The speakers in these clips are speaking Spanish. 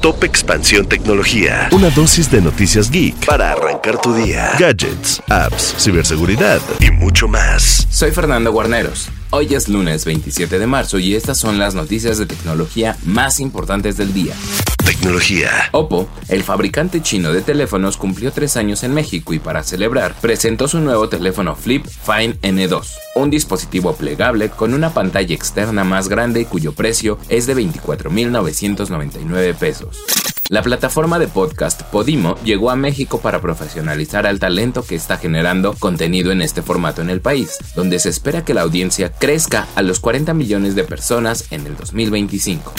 Top Expansión Tecnología. Una dosis de noticias geek para arrancar tu día. Gadgets, apps, ciberseguridad y mucho más. Soy Fernando Guarneros. Hoy es lunes 27 de marzo y estas son las noticias de tecnología más importantes del día. Tecnología. Oppo, el fabricante chino de teléfonos, cumplió tres años en México y para celebrar presentó su nuevo teléfono Flip Fine N2, un dispositivo plegable con una pantalla externa más grande cuyo precio es de 24.999 pesos. La plataforma de podcast Podimo llegó a México para profesionalizar al talento que está generando contenido en este formato en el país, donde se espera que la audiencia crezca a los 40 millones de personas en el 2025.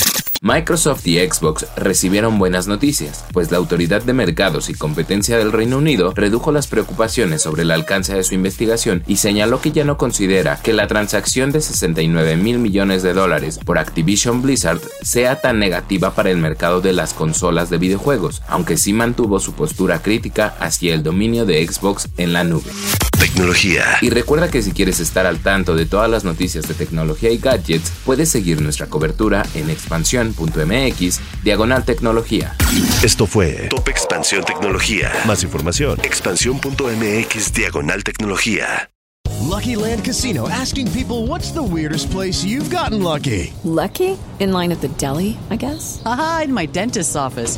Microsoft y Xbox recibieron buenas noticias, pues la Autoridad de Mercados y Competencia del Reino Unido redujo las preocupaciones sobre el alcance de su investigación y señaló que ya no considera que la transacción de 69 mil millones de dólares por Activision Blizzard sea tan negativa para el mercado de las consolas de videojuegos, aunque sí mantuvo su postura crítica hacia el dominio de Xbox en la nube. Tecnología. Y recuerda que si quieres estar al tanto de todas las noticias de tecnología y gadgets, puedes seguir nuestra cobertura en expansión.mx, diagonal tecnología. Esto fue Top Expansión Tecnología. Más información. Expansión.mx, diagonal tecnología. Lucky Land Casino asking people what's the weirdest place you've gotten lucky. Lucky? In line at the deli, I guess? Aha, in my dentist's office.